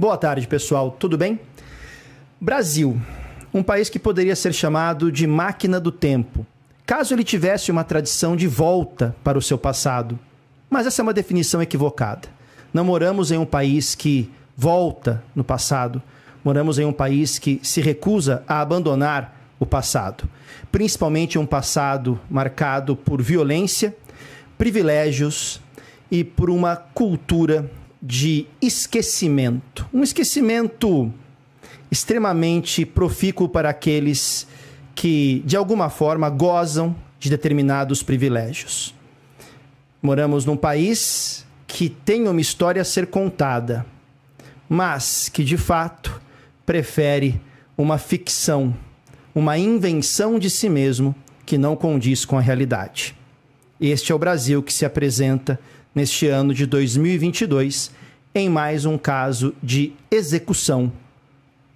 Boa tarde, pessoal. Tudo bem? Brasil, um país que poderia ser chamado de máquina do tempo, caso ele tivesse uma tradição de volta para o seu passado. Mas essa é uma definição equivocada. Não moramos em um país que volta no passado. Moramos em um país que se recusa a abandonar o passado, principalmente um passado marcado por violência, privilégios e por uma cultura de esquecimento. Um esquecimento extremamente profícuo para aqueles que, de alguma forma, gozam de determinados privilégios. Moramos num país que tem uma história a ser contada, mas que, de fato, prefere uma ficção uma invenção de si mesmo que não condiz com a realidade. Este é o Brasil que se apresenta neste ano de 2022 em mais um caso de execução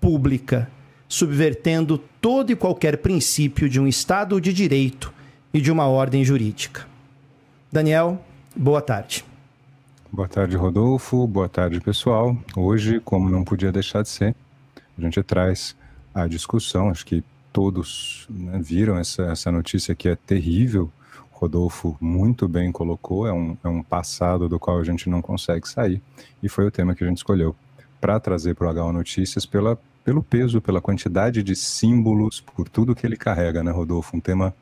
pública, subvertendo todo e qualquer princípio de um Estado de direito e de uma ordem jurídica. Daniel, boa tarde. Boa tarde, Rodolfo. Boa tarde, pessoal. Hoje, como não podia deixar de ser, a gente traz a discussão, acho que todos né, viram essa, essa notícia que é terrível. Rodolfo muito bem colocou, é um, é um passado do qual a gente não consegue sair. E foi o tema que a gente escolheu para trazer para o HO Notícias pela, pelo peso, pela quantidade de símbolos, por tudo que ele carrega, né, Rodolfo? Um tema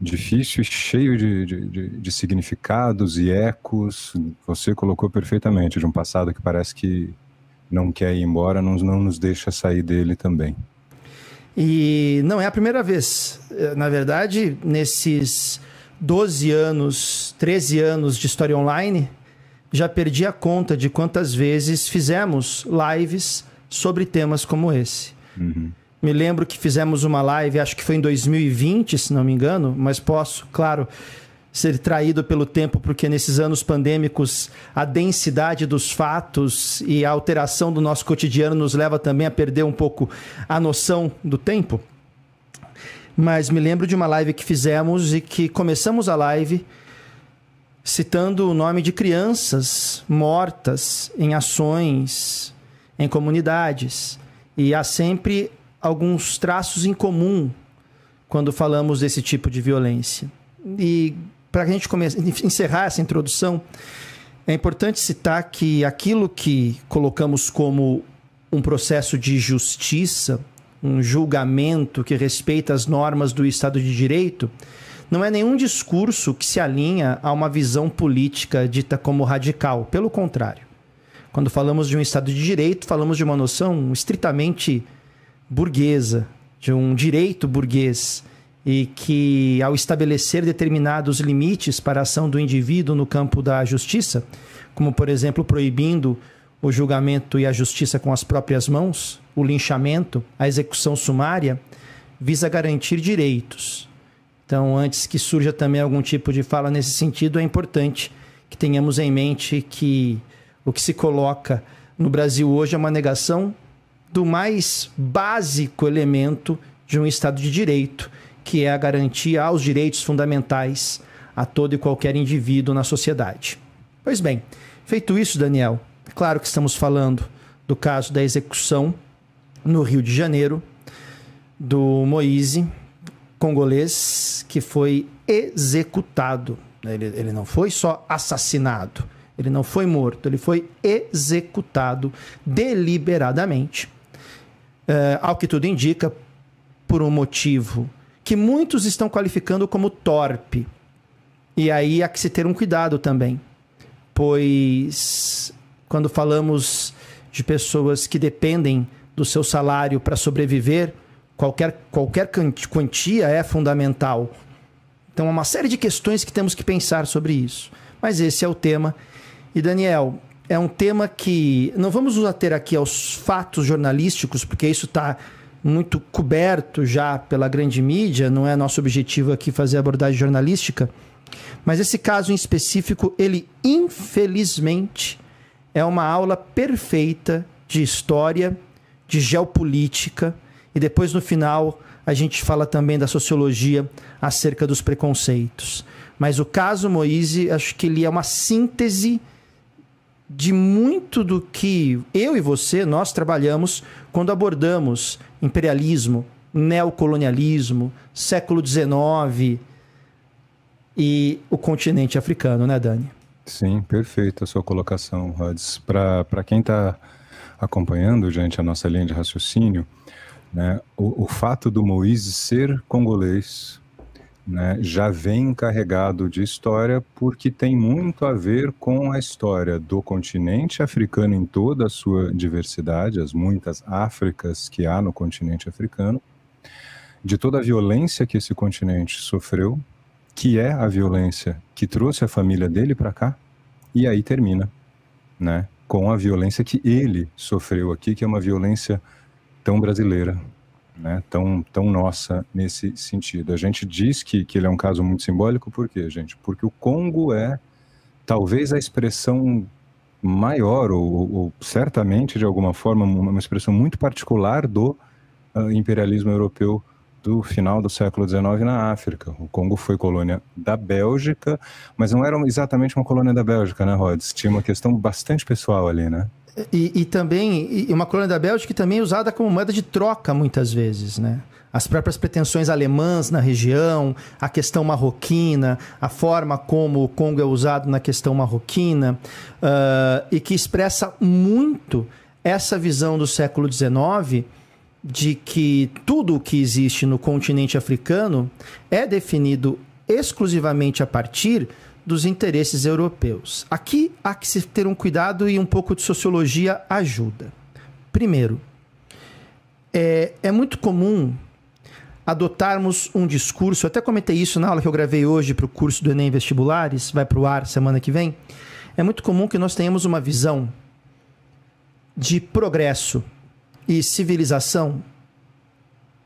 difícil cheio de, de, de significados e ecos. Você colocou perfeitamente, de um passado que parece que não quer ir embora, não, não nos deixa sair dele também. E não é a primeira vez. Eh, na verdade, nesses 12 anos, 13 anos de história online, já perdi a conta de quantas vezes fizemos lives sobre temas como esse. Uhum. Me lembro que fizemos uma live, acho que foi em 2020, se não me engano, mas posso, claro, ser traído pelo tempo, porque nesses anos pandêmicos a densidade dos fatos e a alteração do nosso cotidiano nos leva também a perder um pouco a noção do tempo. Mas me lembro de uma live que fizemos e que começamos a live citando o nome de crianças mortas em ações, em comunidades. E há sempre alguns traços em comum quando falamos desse tipo de violência. E para a gente começar, encerrar essa introdução, é importante citar que aquilo que colocamos como um processo de justiça, um julgamento que respeita as normas do Estado de Direito, não é nenhum discurso que se alinha a uma visão política dita como radical. Pelo contrário. Quando falamos de um Estado de Direito, falamos de uma noção estritamente burguesa, de um direito burguês e que, ao estabelecer determinados limites para a ação do indivíduo no campo da justiça, como, por exemplo, proibindo o julgamento e a justiça com as próprias mãos, o linchamento, a execução sumária, visa garantir direitos. Então, antes que surja também algum tipo de fala nesse sentido, é importante que tenhamos em mente que o que se coloca no Brasil hoje é uma negação do mais básico elemento de um Estado de Direito, que é a garantia aos direitos fundamentais a todo e qualquer indivíduo na sociedade. Pois bem, feito isso, Daniel, é claro que estamos falando do caso da execução no Rio de Janeiro do Moise, congolês, que foi executado. Ele, ele não foi só assassinado, ele não foi morto, ele foi executado deliberadamente. É, ao que tudo indica, por um motivo que muitos estão qualificando como torpe. E aí há que se ter um cuidado também, pois quando falamos de pessoas que dependem do seu salário para sobreviver, qualquer, qualquer quantia é fundamental. Então, há uma série de questões que temos que pensar sobre isso. Mas esse é o tema. E, Daniel, é um tema que não vamos nos ater aqui aos fatos jornalísticos, porque isso está muito coberto já pela grande mídia, não é nosso objetivo aqui fazer abordagem jornalística, mas esse caso em específico, ele infelizmente é uma aula perfeita de história, de geopolítica e depois no final a gente fala também da sociologia acerca dos preconceitos. Mas o caso Moise, acho que ele é uma síntese de muito do que eu e você, nós trabalhamos quando abordamos imperialismo, neocolonialismo, século XIX e o continente africano, né, Dani? Sim, perfeita a sua colocação, Rods. Para quem está acompanhando, gente, a nossa linha de raciocínio, né, o, o fato do Moise ser congolês né, já vem carregado de história porque tem muito a ver com a história do continente africano em toda a sua diversidade, as muitas Áfricas que há no continente africano, de toda a violência que esse continente sofreu, que é a violência que trouxe a família dele para cá, e aí termina, né, com a violência que ele sofreu aqui, que é uma violência tão brasileira, né, tão, tão nossa nesse sentido. A gente diz que, que ele é um caso muito simbólico, por quê, gente? Porque o Congo é talvez a expressão maior, ou, ou certamente, de alguma forma, uma expressão muito particular do uh, imperialismo europeu do final do século XIX na África. O Congo foi colônia da Bélgica, mas não era exatamente uma colônia da Bélgica, né, Rhodes? Tinha uma questão bastante pessoal ali, né? E, e também, e uma colônia da Bélgica também é usada como moeda de troca muitas vezes, né? As próprias pretensões alemãs na região, a questão marroquina, a forma como o Congo é usado na questão marroquina, uh, e que expressa muito essa visão do século XIX de que tudo o que existe no continente africano é definido exclusivamente a partir dos interesses europeus. Aqui há que se ter um cuidado e um pouco de sociologia ajuda. Primeiro, é, é muito comum adotarmos um discurso, até comentei isso na aula que eu gravei hoje para o curso do Enem Vestibulares, vai para o ar semana que vem. É muito comum que nós tenhamos uma visão de progresso e civilização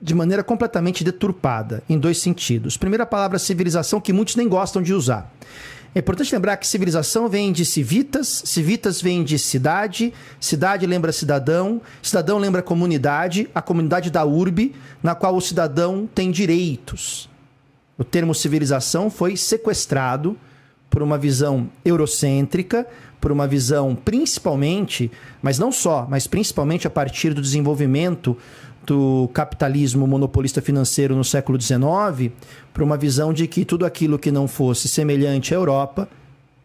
de maneira completamente deturpada, em dois sentidos. Primeira palavra, civilização, que muitos nem gostam de usar. É importante lembrar que civilização vem de civitas, civitas vem de cidade, cidade lembra cidadão, cidadão lembra comunidade, a comunidade da urbe, na qual o cidadão tem direitos. O termo civilização foi sequestrado por uma visão eurocêntrica, por uma visão principalmente, mas não só, mas principalmente a partir do desenvolvimento do capitalismo monopolista financeiro no século XIX, para uma visão de que tudo aquilo que não fosse semelhante à Europa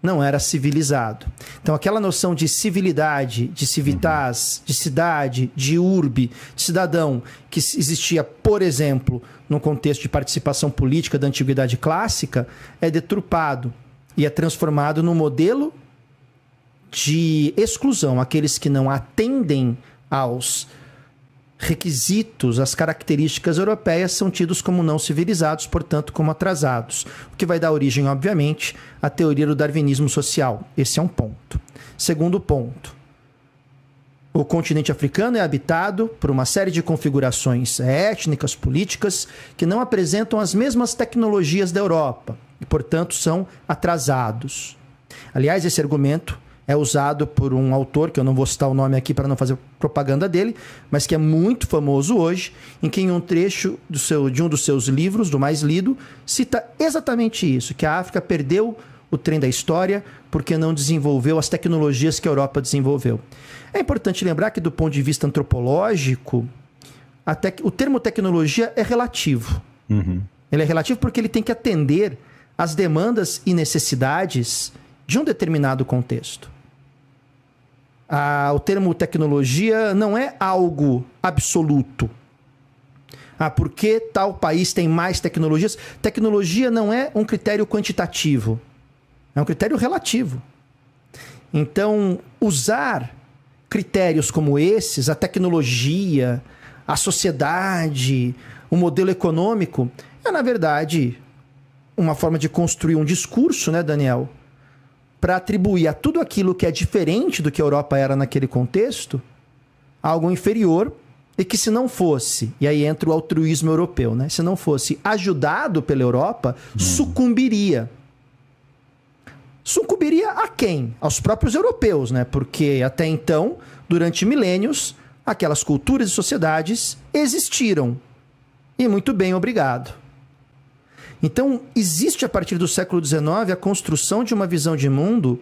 não era civilizado. Então, aquela noção de civilidade, de civitas, de cidade, de urbe, de cidadão, que existia, por exemplo, no contexto de participação política da antiguidade clássica, é deturpado e é transformado num modelo de exclusão, aqueles que não atendem aos requisitos, às características europeias são tidos como não civilizados, portanto, como atrasados, o que vai dar origem, obviamente, à teoria do darwinismo social. Esse é um ponto. Segundo ponto, o continente africano é habitado por uma série de configurações étnicas, políticas, que não apresentam as mesmas tecnologias da Europa e, portanto, são atrasados. Aliás, esse argumento é usado por um autor, que eu não vou citar o nome aqui para não fazer propaganda dele, mas que é muito famoso hoje, em que em um trecho do seu, de um dos seus livros, do mais lido, cita exatamente isso, que a África perdeu o trem da história porque não desenvolveu as tecnologias que a Europa desenvolveu. É importante lembrar que, do ponto de vista antropológico, te... o termo tecnologia é relativo. Uhum. Ele é relativo porque ele tem que atender às demandas e necessidades de um determinado contexto ah, o termo tecnologia não é algo absoluto. Ah, porque tal país tem mais tecnologias? Tecnologia não é um critério quantitativo, é um critério relativo. Então, usar critérios como esses, a tecnologia, a sociedade, o modelo econômico, é, na verdade, uma forma de construir um discurso, né, Daniel? Para atribuir a tudo aquilo que é diferente do que a Europa era naquele contexto algo inferior e que se não fosse, e aí entra o altruísmo europeu, né? Se não fosse ajudado pela Europa, hum. sucumbiria. Sucumbiria a quem? Aos próprios europeus, né? Porque até então, durante milênios, aquelas culturas e sociedades existiram. E muito bem, obrigado. Então, existe a partir do século XIX a construção de uma visão de mundo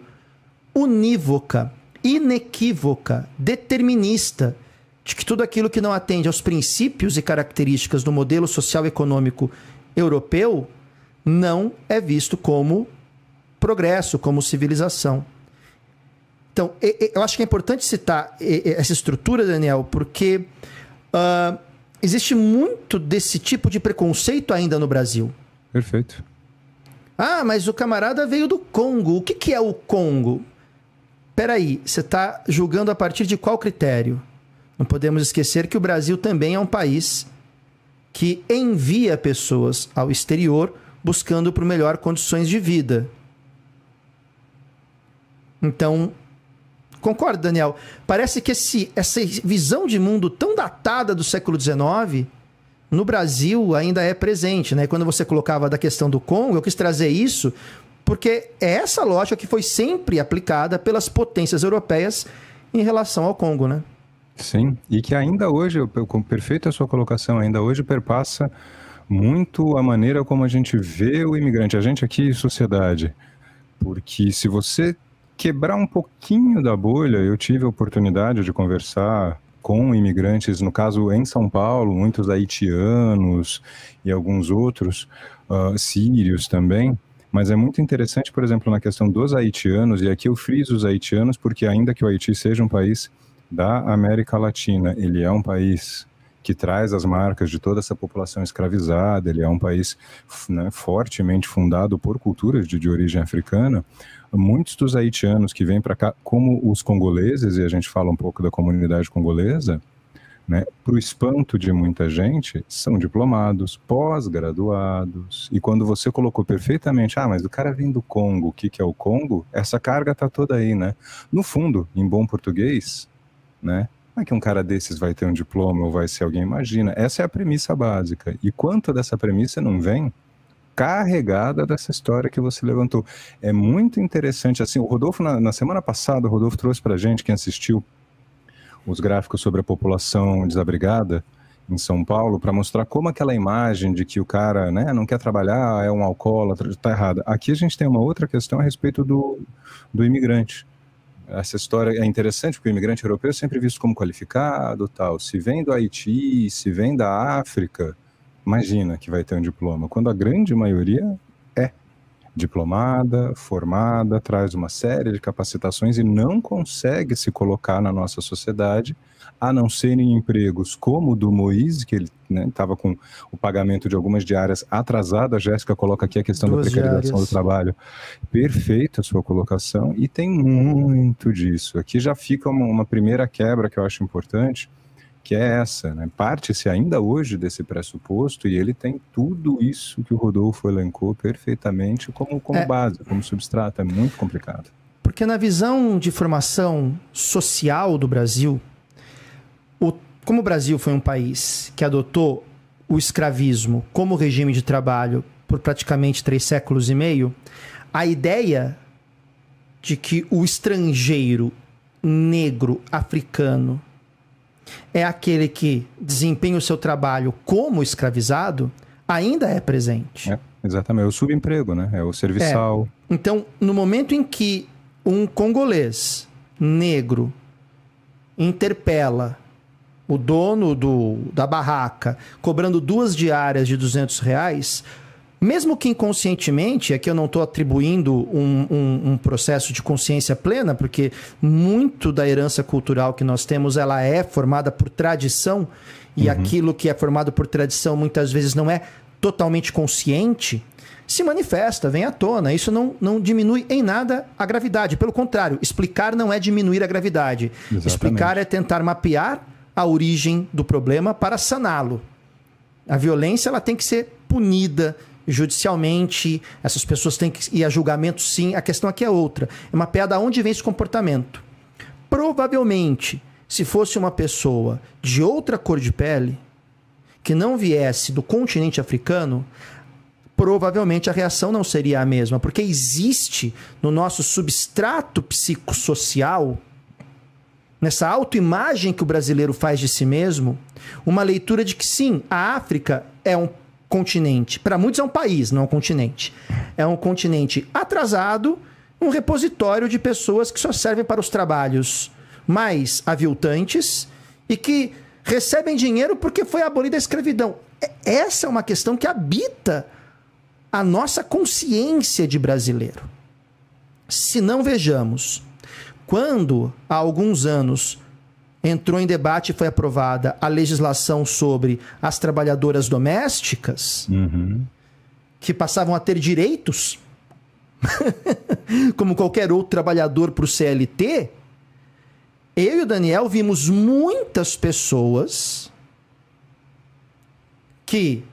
unívoca inequívoca, determinista, de que tudo aquilo que não atende aos princípios e características do modelo social econômico europeu não é visto como progresso, como civilização. Então, eu acho que é importante citar essa estrutura, Daniel, porque uh, existe muito desse tipo de preconceito ainda no Brasil. Perfeito. Ah, mas o camarada veio do Congo. O que, que é o Congo? Peraí, você está julgando a partir de qual critério? Não podemos esquecer que o Brasil também é um país que envia pessoas ao exterior buscando por melhor condições de vida. Então, concorda, Daniel? Parece que esse, essa visão de mundo tão datada do século XIX no Brasil ainda é presente. Né? Quando você colocava da questão do Congo, eu quis trazer isso porque é essa lógica que foi sempre aplicada pelas potências europeias em relação ao Congo, né? Sim, e que ainda hoje, com perfeita a sua colocação, ainda hoje perpassa muito a maneira como a gente vê o imigrante, a gente aqui, sociedade. Porque se você quebrar um pouquinho da bolha, eu tive a oportunidade de conversar com imigrantes, no caso em São Paulo, muitos haitianos e alguns outros, uh, sírios também. Mas é muito interessante, por exemplo, na questão dos haitianos, e aqui eu friso os haitianos, porque ainda que o Haiti seja um país da América Latina. Ele é um país que traz as marcas de toda essa população escravizada, ele é um país né, fortemente fundado por culturas de, de origem africana. Muitos dos haitianos que vêm para cá, como os congoleses, e a gente fala um pouco da comunidade congolesa, né, para o espanto de muita gente, são diplomados, pós-graduados. E quando você colocou perfeitamente, ah, mas o cara vem do Congo, o que, que é o Congo? Essa carga está toda aí, né? No fundo, em bom português, né? Como é que um cara desses vai ter um diploma ou vai ser alguém? Imagina, essa é a premissa básica. E quanto dessa premissa não vem carregada dessa história que você levantou? É muito interessante, assim, o Rodolfo, na, na semana passada, o Rodolfo trouxe pra gente, quem assistiu, os gráficos sobre a população desabrigada em São Paulo, para mostrar como aquela imagem de que o cara né, não quer trabalhar, é um alcoólatra, está errada. Aqui a gente tem uma outra questão a respeito do, do imigrante essa história é interessante porque o imigrante europeu é sempre visto como qualificado, tal. Se vem do Haiti, se vem da África, imagina que vai ter um diploma. Quando a grande maioria é diplomada, formada, traz uma série de capacitações e não consegue se colocar na nossa sociedade a não serem empregos como o do Moise, que ele estava né, com o pagamento de algumas diárias atrasado. A Jéssica coloca aqui a questão Duas da precarização diárias. do trabalho. Perfeita a sua colocação, e tem muito disso. Aqui já fica uma, uma primeira quebra que eu acho importante, que é essa, né? Parte-se ainda hoje desse pressuposto e ele tem tudo isso que o Rodolfo elencou perfeitamente como, como é. base, como substrato. É muito complicado. Porque na visão de formação social do Brasil, o, como o Brasil foi um país que adotou o escravismo como regime de trabalho por praticamente três séculos e meio, a ideia de que o estrangeiro negro africano é aquele que desempenha o seu trabalho como escravizado ainda é presente. É, exatamente, é o subemprego, né? É o serviçal. É. Então, no momento em que um congolês negro interpela o dono do, da barraca cobrando duas diárias de 200 reais, mesmo que inconscientemente, aqui eu não estou atribuindo um, um, um, processo de consciência plena, porque muito da herança cultural que nós temos ela é formada por tradição, e uhum. aquilo que é formado por tradição muitas vezes não é totalmente consciente, se manifesta, vem à tona. Isso não, não diminui em nada a gravidade. Pelo contrário, explicar não é diminuir a gravidade. Exatamente. Explicar é tentar mapear a origem do problema para saná-lo. A violência ela tem que ser punida judicialmente, essas pessoas têm que ir a julgamento sim. A questão aqui é outra. É uma piada onde vem esse comportamento. Provavelmente, se fosse uma pessoa de outra cor de pele, que não viesse do continente africano, provavelmente a reação não seria a mesma, porque existe no nosso substrato psicossocial nessa autoimagem que o brasileiro faz de si mesmo, uma leitura de que sim, a África é um continente. Para muitos é um país, não é um continente. É um continente atrasado, um repositório de pessoas que só servem para os trabalhos mais aviltantes e que recebem dinheiro porque foi abolida a escravidão. Essa é uma questão que habita a nossa consciência de brasileiro. Se não vejamos, quando há alguns anos entrou em debate e foi aprovada a legislação sobre as trabalhadoras domésticas, uhum. que passavam a ter direitos, como qualquer outro trabalhador para o CLT, eu e o Daniel vimos muitas pessoas que,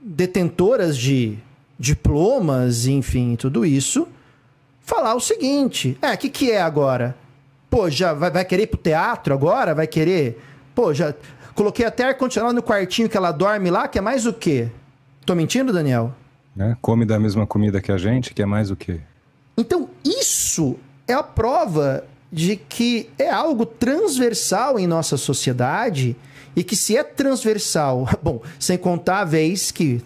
detentoras de diplomas, enfim, tudo isso, falar o seguinte: é, o que, que é agora? Pô, já vai, vai querer ir pro teatro agora? Vai querer. Pô, já. Coloquei até ar-condicionado no quartinho que ela dorme lá, que é mais o quê? Tô mentindo, Daniel? É, come da mesma comida que a gente, que é mais o quê? Então, isso é a prova de que é algo transversal em nossa sociedade e que se é transversal, bom, sem contar a vez que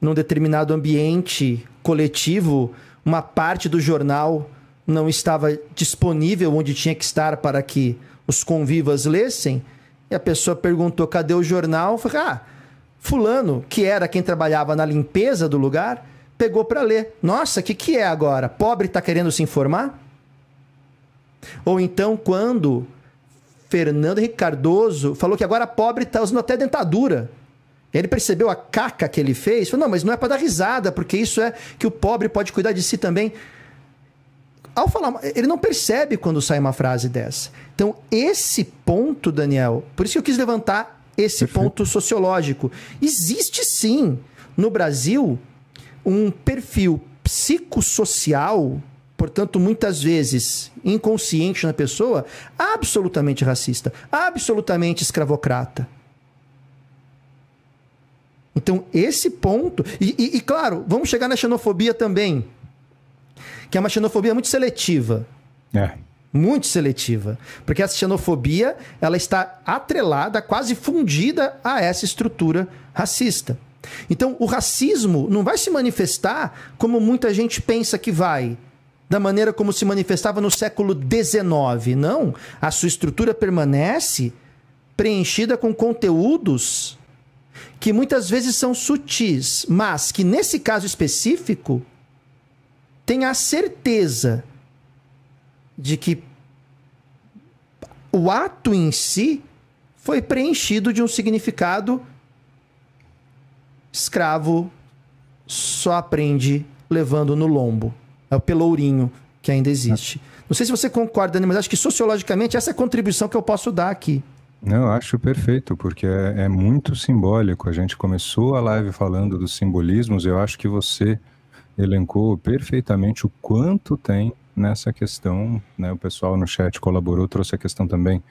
num determinado ambiente coletivo, uma parte do jornal não estava disponível onde tinha que estar para que os convivas lessem, e a pessoa perguntou: cadê o jornal? Falei: ah, Fulano, que era quem trabalhava na limpeza do lugar, pegou para ler. Nossa, o que, que é agora? Pobre está querendo se informar? Ou então, quando Fernando Henrique Cardoso falou que agora pobre está usando até dentadura. Ele percebeu a caca que ele fez, falou: não, mas não é para dar risada, porque isso é que o pobre pode cuidar de si também ao falar, ele não percebe quando sai uma frase dessa. Então, esse ponto, Daniel, por isso que eu quis levantar esse Perfeito. ponto sociológico. Existe sim no Brasil um perfil psicossocial, portanto, muitas vezes inconsciente na pessoa, absolutamente racista, absolutamente escravocrata. Então, esse ponto. E, e, e claro, vamos chegar na xenofobia também que é uma xenofobia muito seletiva. É. Muito seletiva. Porque essa xenofobia ela está atrelada, quase fundida a essa estrutura racista. Então, o racismo não vai se manifestar como muita gente pensa que vai, da maneira como se manifestava no século XIX. Não. A sua estrutura permanece preenchida com conteúdos que muitas vezes são sutis, mas que nesse caso específico tenha a certeza de que o ato em si foi preenchido de um significado escravo só aprende levando no lombo. É o pelourinho que ainda existe. Não sei se você concorda, mas acho que sociologicamente essa é a contribuição que eu posso dar aqui. Eu acho perfeito, porque é, é muito simbólico. A gente começou a live falando dos simbolismos, eu acho que você elencou perfeitamente o quanto tem nessa questão, né, o pessoal no chat colaborou, trouxe a questão também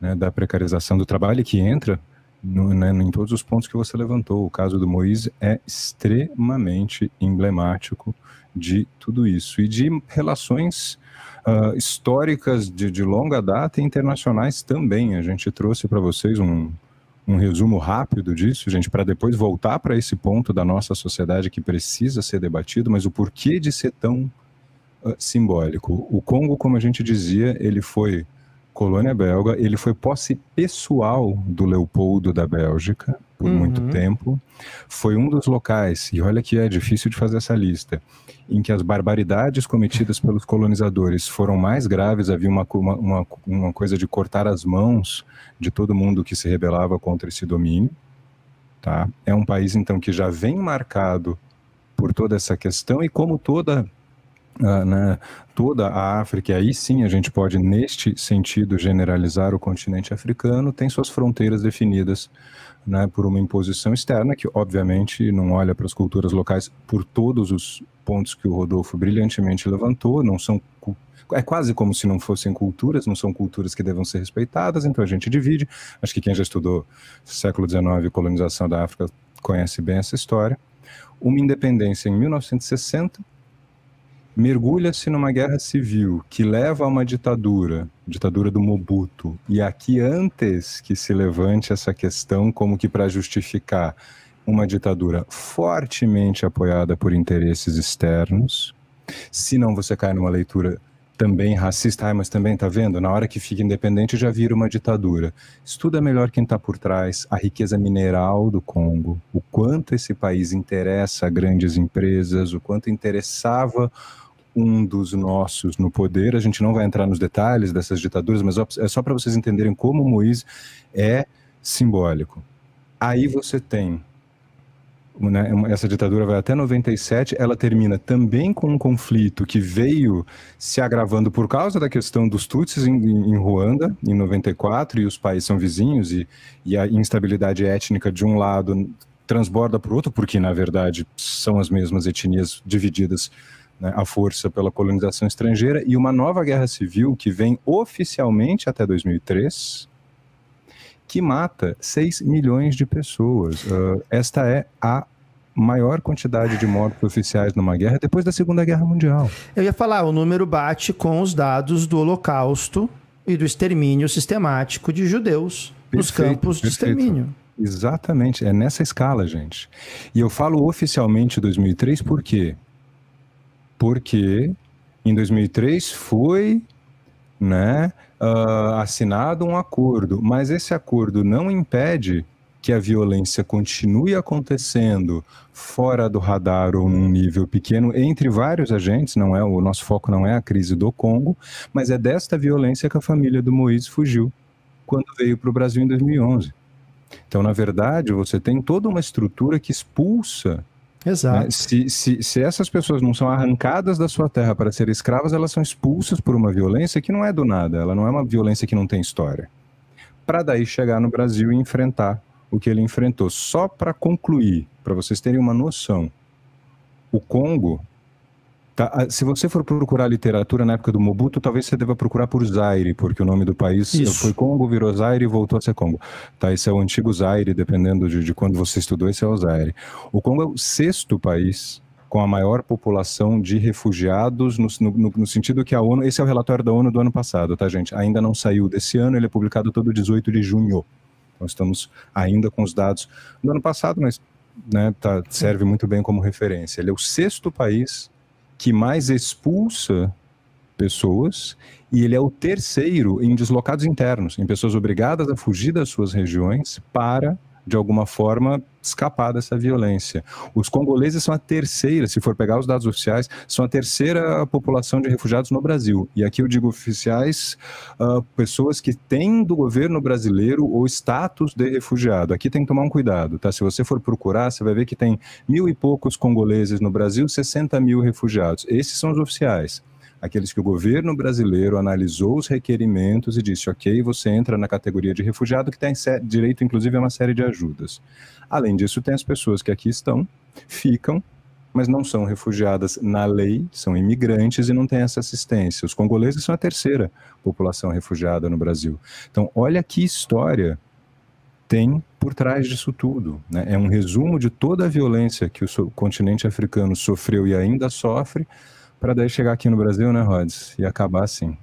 né, da precarização do trabalho que entra no, né, em todos os pontos que você levantou. O caso do Moise é extremamente emblemático de tudo isso e de relações uh, históricas de, de longa data e internacionais também. A gente trouxe para vocês um, um resumo rápido disso, gente, para depois voltar para esse ponto da nossa sociedade que precisa ser debatido, mas o porquê de ser tão uh, simbólico. O Congo, como a gente dizia, ele foi colônia belga, ele foi posse pessoal do Leopoldo da Bélgica por uhum. muito tempo. Foi um dos locais, e olha que é difícil de fazer essa lista, em que as barbaridades cometidas pelos colonizadores foram mais graves, havia uma, uma, uma coisa de cortar as mãos de todo mundo que se rebelava contra esse domínio. Tá? É um país, então, que já vem marcado por toda essa questão e como toda Uh, né, toda a África, e aí sim a gente pode, neste sentido, generalizar o continente africano, tem suas fronteiras definidas né, por uma imposição externa, que obviamente não olha para as culturas locais por todos os pontos que o Rodolfo brilhantemente levantou, não são é quase como se não fossem culturas, não são culturas que devam ser respeitadas, então a gente divide. Acho que quem já estudou século XIX colonização da África conhece bem essa história. Uma independência em 1960 mergulha-se numa guerra civil que leva a uma ditadura, ditadura do Mobutu. E aqui antes que se levante essa questão como que para justificar uma ditadura fortemente apoiada por interesses externos, Se não, você cai numa leitura também racista, ah, mas também está vendo, na hora que fica independente já vira uma ditadura. Estuda melhor quem está por trás, a riqueza mineral do Congo, o quanto esse país interessa a grandes empresas, o quanto interessava um dos nossos no poder. A gente não vai entrar nos detalhes dessas ditaduras, mas é só para vocês entenderem como Moisés é simbólico. Aí você tem né, essa ditadura vai até 97, ela termina também com um conflito que veio se agravando por causa da questão dos Tutsis em, em Ruanda, em 94, e os países são vizinhos, e, e a instabilidade étnica de um lado transborda para o outro, porque na verdade são as mesmas etnias divididas né, à força pela colonização estrangeira, e uma nova guerra civil que vem oficialmente até 2003, que mata 6 milhões de pessoas. Uh, esta é a maior quantidade de mortos oficiais numa guerra depois da Segunda Guerra Mundial. Eu ia falar, o número bate com os dados do Holocausto e do extermínio sistemático de judeus perfeito, nos campos de perfeito. extermínio. Exatamente, é nessa escala, gente. E eu falo oficialmente 2003 por quê? Porque em 2003 foi né, uh, assinado um acordo, mas esse acordo não impede que a violência continue acontecendo fora do radar ou num nível pequeno entre vários agentes, não é o nosso foco não é a crise do Congo, mas é desta violência que a família do Moïse fugiu quando veio para o Brasil em 2011. Então, na verdade, você tem toda uma estrutura que expulsa Exato. Né? Se, se, se essas pessoas não são arrancadas da sua terra para serem escravas, elas são expulsas por uma violência que não é do nada, ela não é uma violência que não tem história. Para daí chegar no Brasil e enfrentar o que ele enfrentou. Só para concluir, para vocês terem uma noção, o Congo Tá, ah, se você for procurar literatura na época do Mobutu, talvez você deva procurar por Zaire, porque o nome do país Isso. foi Congo, virou Zaire e voltou a ser Congo. Tá, esse é o antigo Zaire, dependendo de, de quando você estudou, esse é o Zaire. O Congo é o sexto país com a maior população de refugiados, no, no, no, sentido que a ONU, esse é o relatório da ONU do ano passado, tá, gente? Ainda não saiu desse ano, ele é publicado todo 18 de junho. Então estamos ainda com os dados do ano passado, mas né, tá, serve muito bem como referência. Ele é o sexto país que mais expulsa pessoas e ele é o terceiro em deslocados internos, em pessoas obrigadas a fugir das suas regiões para de alguma forma, escapar dessa violência. Os congoleses são a terceira, se for pegar os dados oficiais, são a terceira população de refugiados no Brasil. E aqui eu digo oficiais, uh, pessoas que têm do governo brasileiro o status de refugiado. Aqui tem que tomar um cuidado, tá? Se você for procurar, você vai ver que tem mil e poucos congoleses no Brasil, 60 mil refugiados. Esses são os oficiais aqueles que o governo brasileiro analisou os requerimentos e disse: ok, você entra na categoria de refugiado que tem direito, inclusive, a uma série de ajudas. Além disso, tem as pessoas que aqui estão, ficam, mas não são refugiadas na lei, são imigrantes e não têm essa assistência. Os congoleses são a terceira população refugiada no Brasil. Então, olha que história tem por trás disso tudo. Né? É um resumo de toda a violência que o continente africano sofreu e ainda sofre para daí chegar aqui no Brasil, né, Rods? E acabar assim.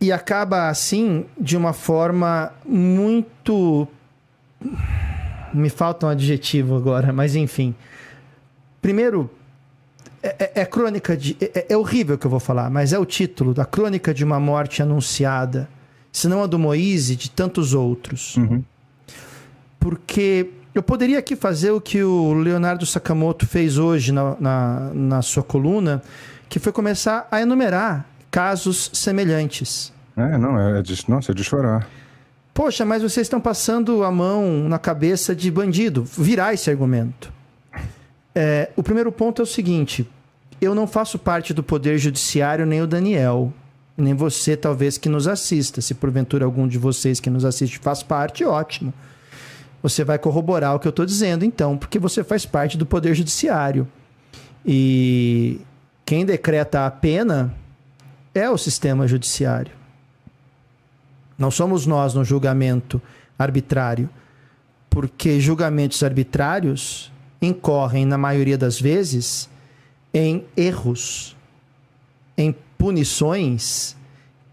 E acaba assim de uma forma muito. Me falta um adjetivo agora, mas enfim. Primeiro, é, é, é crônica de. É, é, horrível que eu vou falar, mas é o título da crônica de uma morte anunciada, se não a do Moise, de tantos outros. Uhum. Porque eu poderia aqui fazer o que o Leonardo Sakamoto fez hoje na, na, na sua coluna, que foi começar a enumerar casos semelhantes. É, não, é de, nossa, é de chorar. Poxa, mas vocês estão passando a mão na cabeça de bandido. Virar esse argumento. É, o primeiro ponto é o seguinte: eu não faço parte do Poder Judiciário, nem o Daniel, nem você, talvez, que nos assista. Se porventura algum de vocês que nos assiste faz parte, ótimo você vai corroborar o que eu estou dizendo, então, porque você faz parte do Poder Judiciário. E quem decreta a pena é o sistema judiciário. Não somos nós no julgamento arbitrário, porque julgamentos arbitrários incorrem, na maioria das vezes, em erros, em punições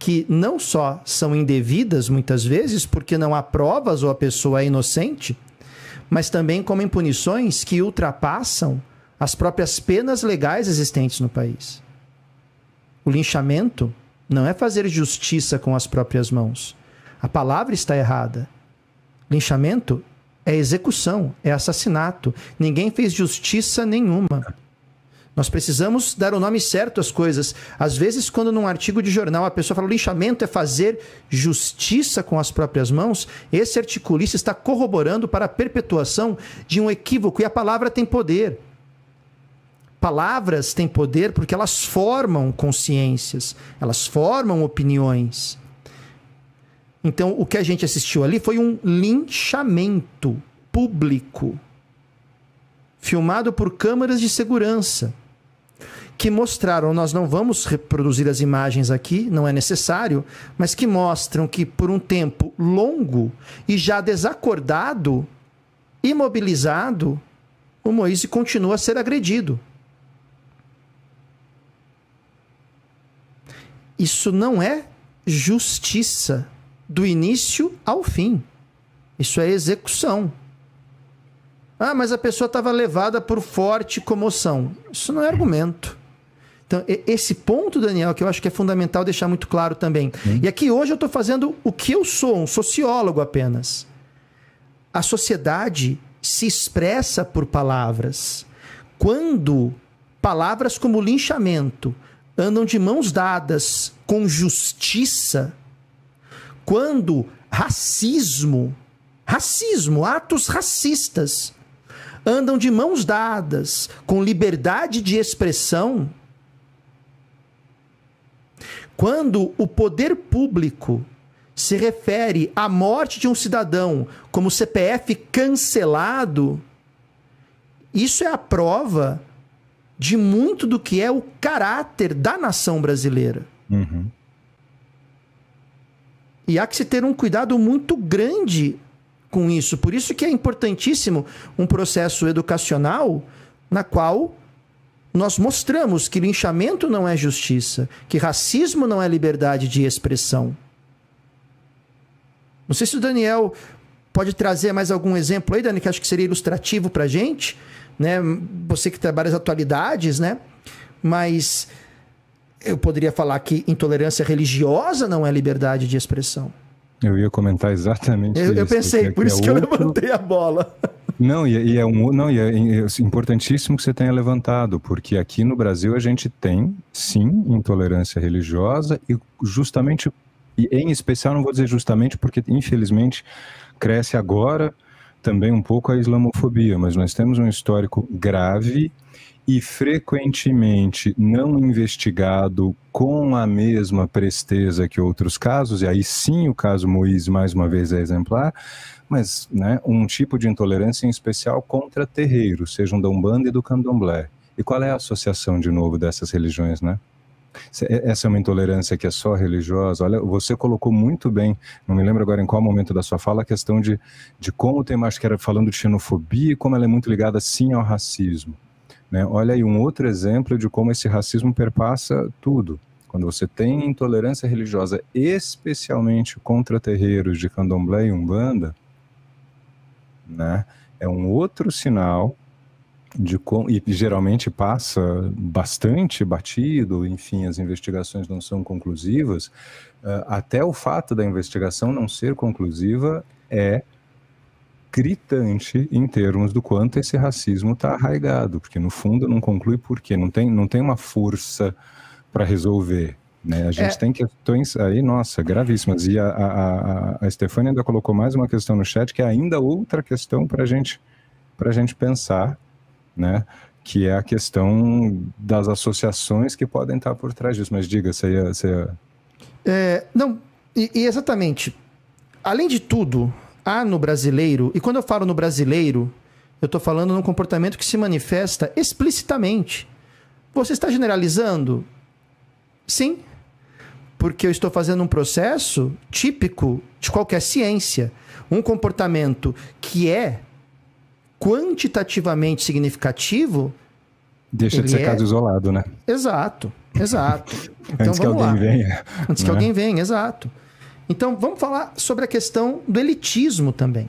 que não só são indevidas muitas vezes, porque não há provas ou a pessoa é inocente, mas também como punições que ultrapassam as próprias penas legais existentes no país. O linchamento não é fazer justiça com as próprias mãos. A palavra está errada. Linchamento é execução, é assassinato. Ninguém fez justiça nenhuma. Nós precisamos dar o nome certo às coisas. Às vezes, quando num artigo de jornal a pessoa fala linchamento é fazer justiça com as próprias mãos, esse articulista está corroborando para a perpetuação de um equívoco e a palavra tem poder. Palavras têm poder porque elas formam consciências, elas formam opiniões. Então, o que a gente assistiu ali foi um linchamento público, filmado por câmeras de segurança, que mostraram, nós não vamos reproduzir as imagens aqui, não é necessário, mas que mostram que por um tempo longo e já desacordado, imobilizado, o Moisés continua a ser agredido. Isso não é justiça do início ao fim. Isso é execução. Ah, mas a pessoa estava levada por forte comoção. Isso não é argumento. Então, esse ponto, Daniel, que eu acho que é fundamental deixar muito claro também. Sim. E aqui hoje eu estou fazendo o que eu sou, um sociólogo apenas. A sociedade se expressa por palavras. Quando palavras como linchamento andam de mãos dadas com justiça, quando racismo, racismo, atos racistas, andam de mãos dadas com liberdade de expressão, quando o poder público se refere à morte de um cidadão como CPF cancelado, isso é a prova de muito do que é o caráter da nação brasileira. Uhum. E há que se ter um cuidado muito grande com isso. Por isso que é importantíssimo um processo educacional na qual nós mostramos que linchamento não é justiça, que racismo não é liberdade de expressão. Não sei se o Daniel pode trazer mais algum exemplo aí, Dani, que acho que seria ilustrativo para a gente, né? Você que trabalha as atualidades, né? Mas eu poderia falar que intolerância religiosa não é liberdade de expressão. Eu ia comentar exatamente eu, isso. Eu pensei, por isso é que outro... eu levantei a bola. Não, e, e, é um, não, e é, é importantíssimo que você tenha levantado, porque aqui no Brasil a gente tem, sim, intolerância religiosa e justamente, e em especial, não vou dizer justamente, porque infelizmente cresce agora também um pouco a islamofobia, mas nós temos um histórico grave e frequentemente não investigado com a mesma presteza que outros casos, e aí sim o caso Moisés mais uma vez é exemplar, mas né, um tipo de intolerância em especial contra terreiros, sejam da Umbanda e do Candomblé. E qual é a associação, de novo, dessas religiões, né? Essa é uma intolerância que é só religiosa. Olha, você colocou muito bem, não me lembro agora em qual momento da sua fala, a questão de, de como tem, acho que era falando de xenofobia e como ela é muito ligada, sim, ao racismo. Né? Olha aí um outro exemplo de como esse racismo perpassa tudo. Quando você tem intolerância religiosa, especialmente contra terreiros de candomblé e umbanda, né? é um outro sinal de como, e geralmente passa bastante batido, enfim, as investigações não são conclusivas, uh, até o fato da investigação não ser conclusiva é gritante em termos do quanto esse racismo está arraigado, porque no fundo não conclui por quê, não tem, não tem uma força para resolver. Né? A gente é. tem questões aí, nossa, gravíssimas. E a, a, a, Stefania ainda colocou mais uma questão no chat, que é ainda outra questão para gente, a gente pensar, né? que é a questão das associações que podem estar por trás disso. Mas diga, você ia... Você ia... É, não, e, e exatamente. Além de tudo, há no brasileiro, e quando eu falo no brasileiro, eu estou falando num comportamento que se manifesta explicitamente. Você está generalizando? Sim, porque eu estou fazendo um processo típico de qualquer ciência. Um comportamento que é quantitativamente significativo. Deixa de ser é... caso isolado, né? Exato, exato. Então, Antes que alguém lá. venha. Antes que né? alguém venha, exato. Então, vamos falar sobre a questão do elitismo também.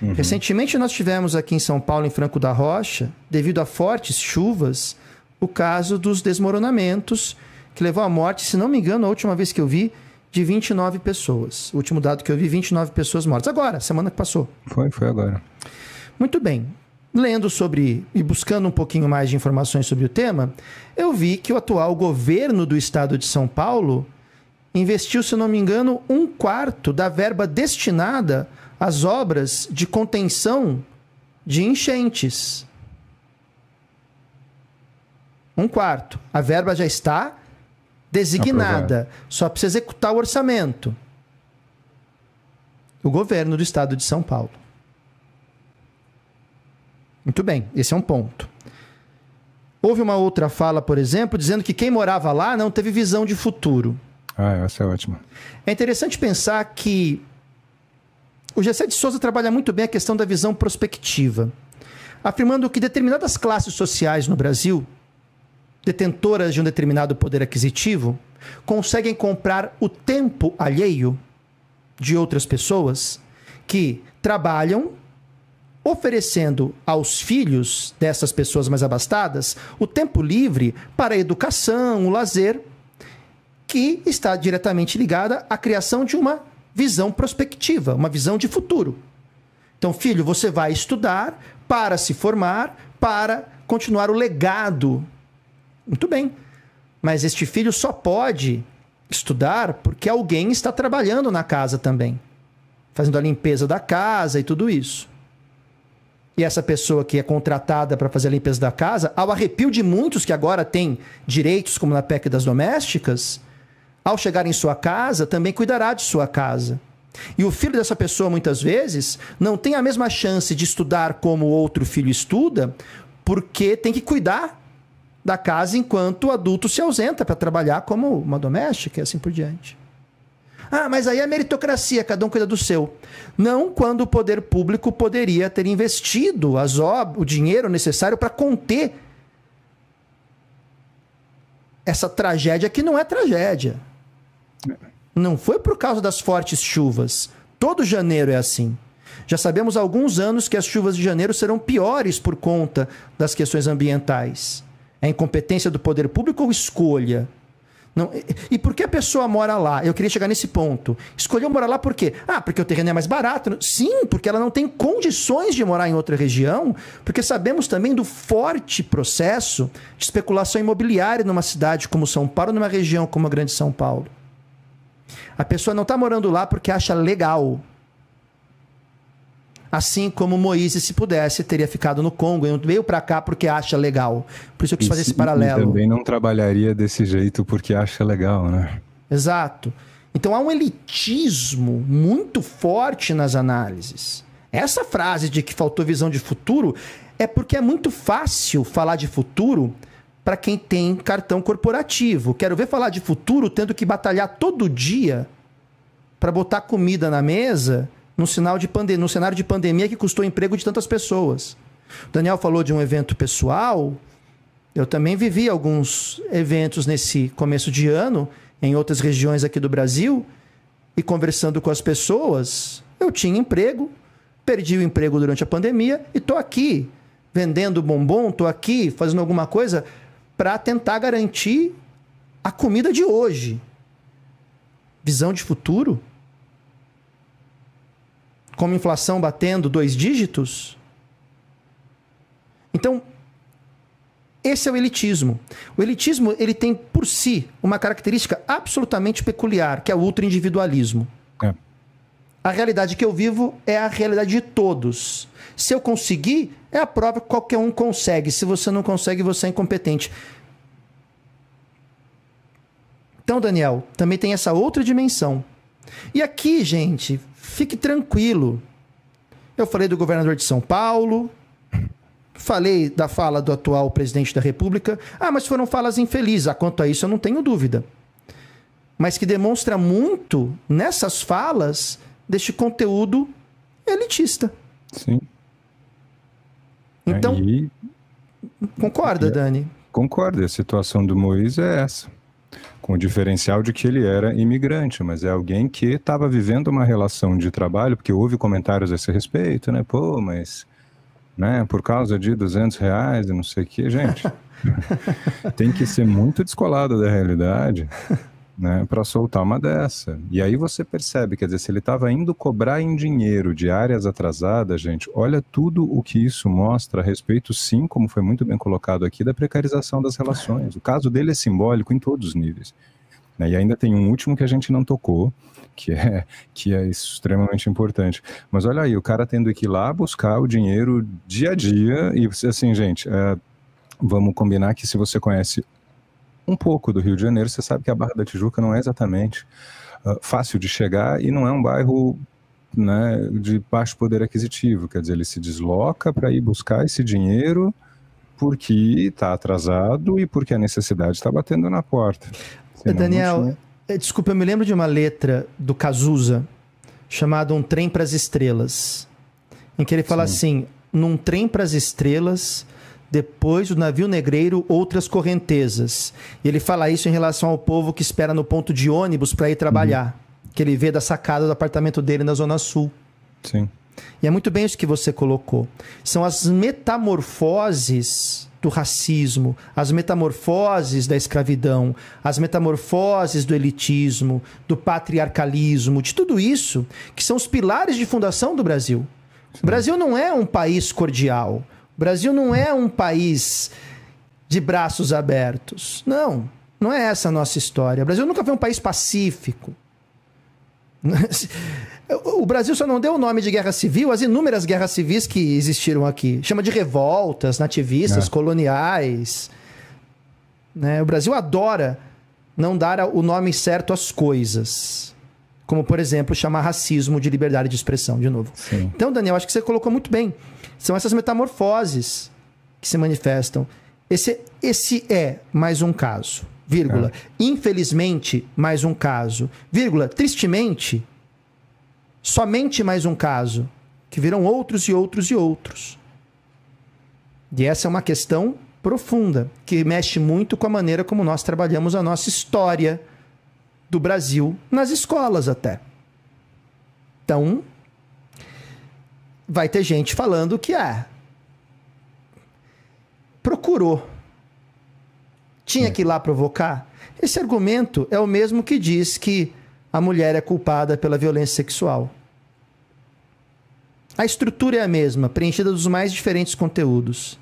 Uhum. Recentemente nós tivemos aqui em São Paulo, em Franco da Rocha, devido a fortes chuvas, o caso dos desmoronamentos, que levou à morte, se não me engano, a última vez que eu vi, de 29 pessoas. O último dado que eu vi, 29 pessoas mortas. Agora, semana que passou. Foi, foi agora. Muito bem. Lendo sobre e buscando um pouquinho mais de informações sobre o tema, eu vi que o atual governo do estado de São Paulo investiu, se não me engano, um quarto da verba destinada às obras de contenção de enchentes. Um quarto. A verba já está designada. Aprovado. Só precisa executar o orçamento. O governo do estado de São Paulo. Muito bem, esse é um ponto. Houve uma outra fala, por exemplo, dizendo que quem morava lá não teve visão de futuro. Ah, essa é ótima. É interessante pensar que o Gessé de Souza trabalha muito bem a questão da visão prospectiva, afirmando que determinadas classes sociais no Brasil, detentoras de um determinado poder aquisitivo, conseguem comprar o tempo alheio de outras pessoas que trabalham oferecendo aos filhos dessas pessoas mais abastadas o tempo livre para a educação, o lazer, que está diretamente ligada à criação de uma visão prospectiva, uma visão de futuro. Então, filho, você vai estudar para se formar, para continuar o legado. Muito bem. Mas este filho só pode estudar porque alguém está trabalhando na casa também, fazendo a limpeza da casa e tudo isso. E essa pessoa que é contratada para fazer a limpeza da casa, ao arrepio de muitos que agora têm direitos, como na PEC das domésticas, ao chegar em sua casa, também cuidará de sua casa. E o filho dessa pessoa, muitas vezes, não tem a mesma chance de estudar como outro filho estuda, porque tem que cuidar da casa enquanto o adulto se ausenta para trabalhar como uma doméstica e assim por diante. Ah, mas aí é meritocracia, cada um cuida do seu. Não quando o poder público poderia ter investido as o dinheiro necessário para conter essa tragédia que não é tragédia. Não foi por causa das fortes chuvas. Todo janeiro é assim. Já sabemos há alguns anos que as chuvas de janeiro serão piores por conta das questões ambientais. É incompetência do poder público ou escolha? Não, e, e por que a pessoa mora lá? Eu queria chegar nesse ponto. Escolheu morar lá por quê? Ah, porque o terreno é mais barato. Sim, porque ela não tem condições de morar em outra região, porque sabemos também do forte processo de especulação imobiliária numa cidade como São Paulo, numa região como a Grande São Paulo. A pessoa não está morando lá porque acha legal. Assim como Moisés, se pudesse, teria ficado no Congo e veio para cá porque acha legal. Por isso eu quis fazer esse paralelo. E também não trabalharia desse jeito porque acha legal, né? Exato. Então há um elitismo muito forte nas análises. Essa frase de que faltou visão de futuro é porque é muito fácil falar de futuro para quem tem cartão corporativo. Quero ver falar de futuro tendo que batalhar todo dia para botar comida na mesa num, sinal de pande num cenário de pandemia que custou emprego de tantas pessoas. O Daniel falou de um evento pessoal. Eu também vivi alguns eventos nesse começo de ano, em outras regiões aqui do Brasil, e conversando com as pessoas, eu tinha emprego, perdi o emprego durante a pandemia e estou aqui vendendo bombom, estou aqui fazendo alguma coisa para tentar garantir a comida de hoje. Visão de futuro? como inflação batendo dois dígitos. Então, esse é o elitismo. O elitismo ele tem por si uma característica absolutamente peculiar, que é o ultraindividualismo. A realidade que eu vivo é a realidade de todos. Se eu conseguir, é a prova que qualquer um consegue. Se você não consegue, você é incompetente. Então, Daniel, também tem essa outra dimensão. E aqui, gente, Fique tranquilo. Eu falei do governador de São Paulo, falei da fala do atual presidente da República. Ah, mas foram falas infelizes. Ah, quanto a isso, eu não tenho dúvida. Mas que demonstra muito nessas falas deste conteúdo elitista. Sim. Então, Aí... concorda, Dani? Concordo. A situação do Moisés é essa. com o diferencial de que ele era imigrante, mas é alguém que estava vivendo uma relação de trabalho, porque houve comentários a esse respeito, né? Pô, mas né, por causa de 200 reais e não sei o que, gente, tem que ser muito descolado da realidade né, para soltar uma dessa. E aí você percebe, quer dizer, se ele estava indo cobrar em dinheiro de áreas atrasadas, gente, olha tudo o que isso mostra a respeito, sim, como foi muito bem colocado aqui, da precarização das relações. O caso dele é simbólico em todos os níveis. Né, e ainda tem um último que a gente não tocou, que é, que é extremamente importante. Mas olha aí, o cara tendo que ir lá buscar o dinheiro dia a dia, e assim, gente, é, vamos combinar que se você conhece um pouco do Rio de Janeiro, você sabe que a Barra da Tijuca não é exatamente uh, fácil de chegar e não é um bairro né, de baixo poder aquisitivo. Quer dizer, ele se desloca para ir buscar esse dinheiro porque está atrasado e porque a necessidade está batendo na porta. Senão Daniel, eh, desculpa, eu me lembro de uma letra do Cazuza chamada Um Trem para as Estrelas, em que ele fala Sim. assim: num trem para as estrelas depois do navio negreiro outras correntezas. E ele fala isso em relação ao povo que espera no ponto de ônibus para ir trabalhar, uhum. que ele vê da sacada do apartamento dele na Zona Sul. Sim. E é muito bem isso que você colocou. São as metamorfoses do racismo, as metamorfoses da escravidão, as metamorfoses do elitismo, do patriarcalismo, de tudo isso que são os pilares de fundação do Brasil. Sim. O Brasil não é um país cordial. O Brasil não é um país de braços abertos. Não, não é essa a nossa história. O Brasil nunca foi um país pacífico. O Brasil só não deu o nome de guerra civil às inúmeras guerras civis que existiram aqui. Chama de revoltas, nativistas, é. coloniais. Né? O Brasil adora não dar o nome certo às coisas. Como, por exemplo, chamar racismo de liberdade de expressão, de novo. Sim. Então, Daniel, acho que você colocou muito bem. São essas metamorfoses que se manifestam. Esse, esse é mais um caso, vírgula. É. Infelizmente, mais um caso, vírgula. Tristemente, somente mais um caso, que virão outros e outros e outros. E essa é uma questão profunda, que mexe muito com a maneira como nós trabalhamos a nossa história do Brasil nas escolas até. Então, vai ter gente falando que ah, procurou. Tinha que ir lá provocar. Esse argumento é o mesmo que diz que a mulher é culpada pela violência sexual. A estrutura é a mesma, preenchida dos mais diferentes conteúdos.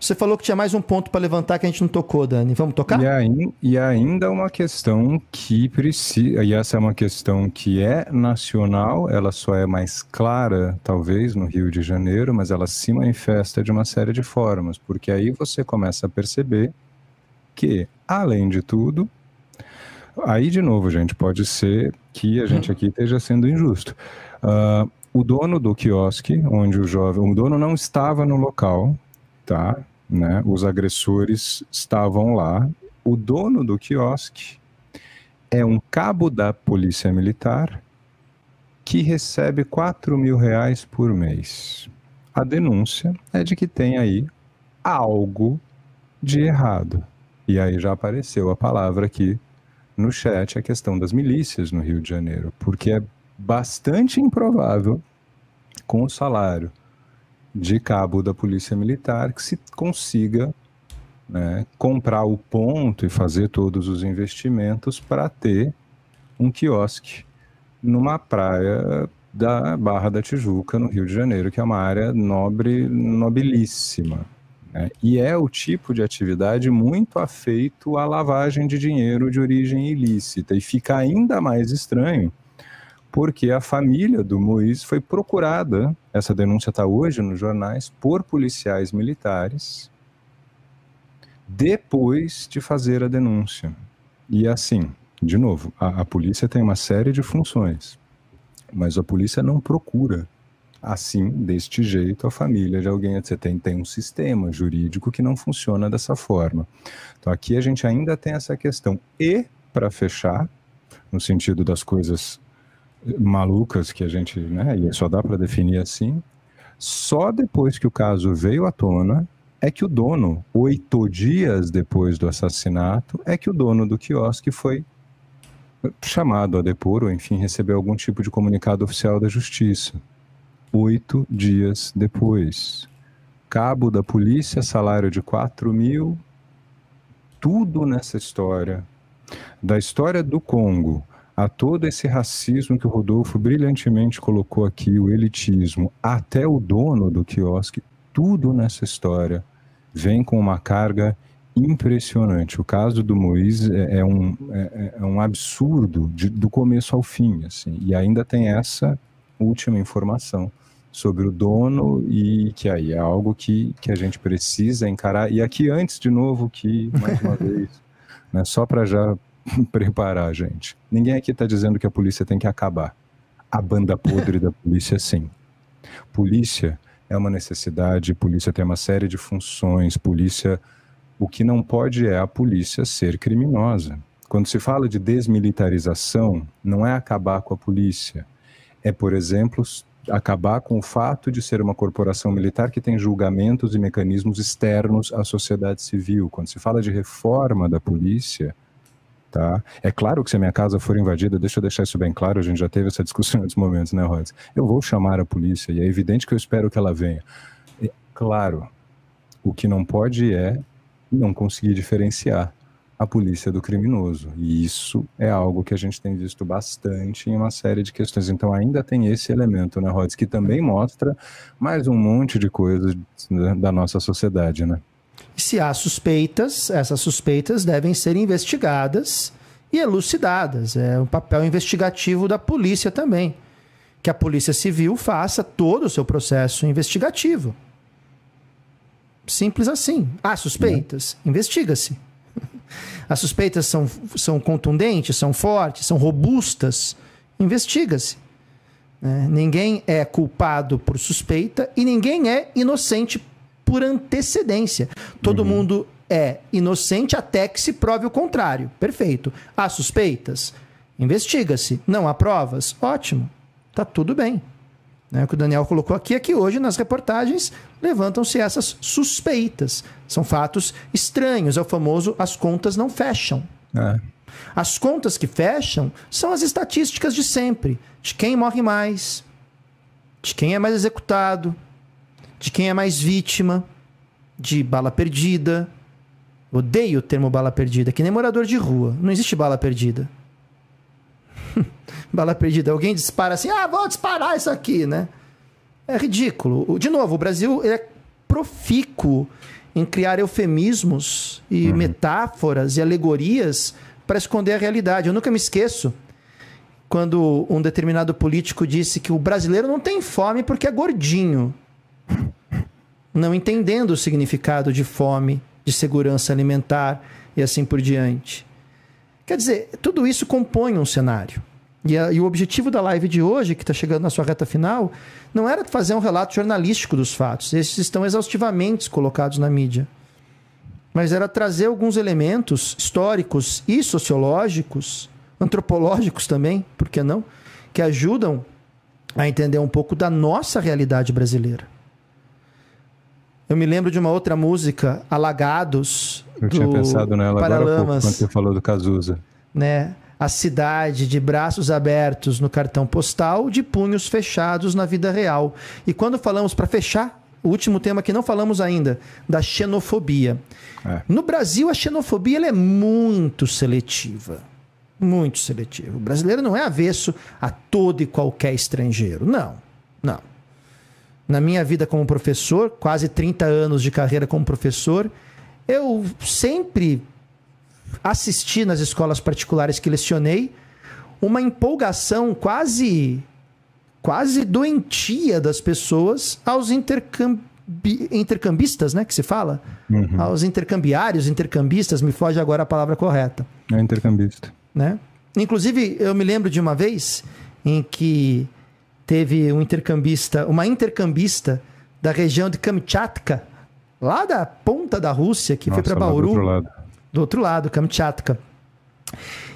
Você falou que tinha mais um ponto para levantar que a gente não tocou, Dani. Vamos tocar? E, aí, e ainda uma questão que precisa, e essa é uma questão que é nacional, ela só é mais clara, talvez, no Rio de Janeiro, mas ela se manifesta de uma série de formas, porque aí você começa a perceber que, além de tudo, aí de novo, gente, pode ser que a gente aqui esteja sendo injusto. Uh, o dono do quiosque, onde o jovem, o dono não estava no local, tá? Né? Os agressores estavam lá. O dono do quiosque é um cabo da polícia militar que recebe 4 mil reais por mês. A denúncia é de que tem aí algo de errado. E aí já apareceu a palavra aqui no chat, a questão das milícias no Rio de Janeiro, porque é bastante improvável com o salário de cabo da Polícia Militar que se consiga né, comprar o ponto e fazer todos os investimentos para ter um quiosque numa praia da Barra da Tijuca, no Rio de Janeiro, que é uma área nobre, nobilíssima. Né? E é o tipo de atividade muito afeito à lavagem de dinheiro de origem ilícita. E fica ainda mais estranho porque a família do Moisés foi procurada, essa denúncia está hoje nos jornais, por policiais militares, depois de fazer a denúncia. E assim, de novo, a, a polícia tem uma série de funções, mas a polícia não procura assim, deste jeito, a família de alguém. Você tem, tem um sistema jurídico que não funciona dessa forma. Então aqui a gente ainda tem essa questão. E, para fechar, no sentido das coisas malucas que a gente, né, e só dá para definir assim, só depois que o caso veio à tona é que o dono, oito dias depois do assassinato, é que o dono do quiosque foi chamado a depor, ou enfim, receber algum tipo de comunicado oficial da justiça. Oito dias depois, cabo da polícia, salário de 4 mil, tudo nessa história, da história do Congo a todo esse racismo que o Rodolfo brilhantemente colocou aqui, o elitismo, até o dono do quiosque, tudo nessa história vem com uma carga impressionante. O caso do Moisés é, é um, é, é, um absurdo de, do começo ao fim, assim. E ainda tem essa última informação sobre o dono e que aí é algo que, que a gente precisa encarar. E aqui antes de novo que mais uma vez, né, só para já preparar a gente. Ninguém aqui está dizendo que a polícia tem que acabar. A banda podre da polícia, sim. Polícia é uma necessidade, polícia tem uma série de funções, polícia. O que não pode é a polícia ser criminosa. Quando se fala de desmilitarização, não é acabar com a polícia. É, por exemplo, acabar com o fato de ser uma corporação militar que tem julgamentos e mecanismos externos à sociedade civil. Quando se fala de reforma da polícia, Tá? É claro que se a minha casa for invadida, deixa eu deixar isso bem claro, a gente já teve essa discussão em outros momentos, né, Rods? Eu vou chamar a polícia e é evidente que eu espero que ela venha. É, claro, o que não pode é não conseguir diferenciar a polícia do criminoso. E isso é algo que a gente tem visto bastante em uma série de questões. Então ainda tem esse elemento, né, Rods, que também mostra mais um monte de coisas da nossa sociedade, né? Se há suspeitas, essas suspeitas devem ser investigadas e elucidadas. É um papel investigativo da polícia também. Que a Polícia Civil faça todo o seu processo investigativo. Simples assim. Há suspeitas? Investiga-se. As suspeitas são, são contundentes, são fortes, são robustas? Investiga-se. É, ninguém é culpado por suspeita e ninguém é inocente por antecedência. Todo uhum. mundo é inocente até que se prove o contrário. Perfeito. Há suspeitas? Investiga-se. Não há provas? Ótimo. Tá tudo bem. Né? O que o Daniel colocou aqui é que hoje nas reportagens levantam-se essas suspeitas. São fatos estranhos. É o famoso as contas não fecham. É. As contas que fecham são as estatísticas de sempre: de quem morre mais, de quem é mais executado, de quem é mais vítima de bala perdida. Odeio o termo bala perdida, que nem morador de rua. Não existe bala perdida. bala perdida. Alguém dispara assim, ah, vou disparar isso aqui, né? É ridículo. De novo, o Brasil é profícuo em criar eufemismos e uhum. metáforas e alegorias para esconder a realidade. Eu nunca me esqueço quando um determinado político disse que o brasileiro não tem fome porque é gordinho não entendendo o significado de fome, de segurança alimentar e assim por diante. Quer dizer, tudo isso compõe um cenário. E, a, e o objetivo da live de hoje, que está chegando na sua reta final, não era fazer um relato jornalístico dos fatos. Esses estão exaustivamente colocados na mídia. Mas era trazer alguns elementos históricos e sociológicos, antropológicos também, por que não? Que ajudam a entender um pouco da nossa realidade brasileira. Eu me lembro de uma outra música, Alagados. Eu tinha pensado nela Paralamas, agora pouco, quando você falou do Cazuza. Né? A cidade de braços abertos no cartão postal, de punhos fechados na vida real. E quando falamos para fechar, o último tema que não falamos ainda, da xenofobia. É. No Brasil, a xenofobia é muito seletiva. Muito seletiva. O brasileiro não é avesso a todo e qualquer estrangeiro. Não, não na minha vida como professor, quase 30 anos de carreira como professor, eu sempre assisti nas escolas particulares que lecionei uma empolgação quase quase doentia das pessoas aos intercambi intercambistas, né, que se fala, uhum. aos intercambiários, intercambistas, me foge agora a palavra correta. É intercambista. Né? Inclusive, eu me lembro de uma vez em que teve um intercambista, uma intercambista da região de Kamchatka, lá da ponta da Rússia, que Nossa, foi para Bauru. Do outro lado. Do outro lado, Kamchatka.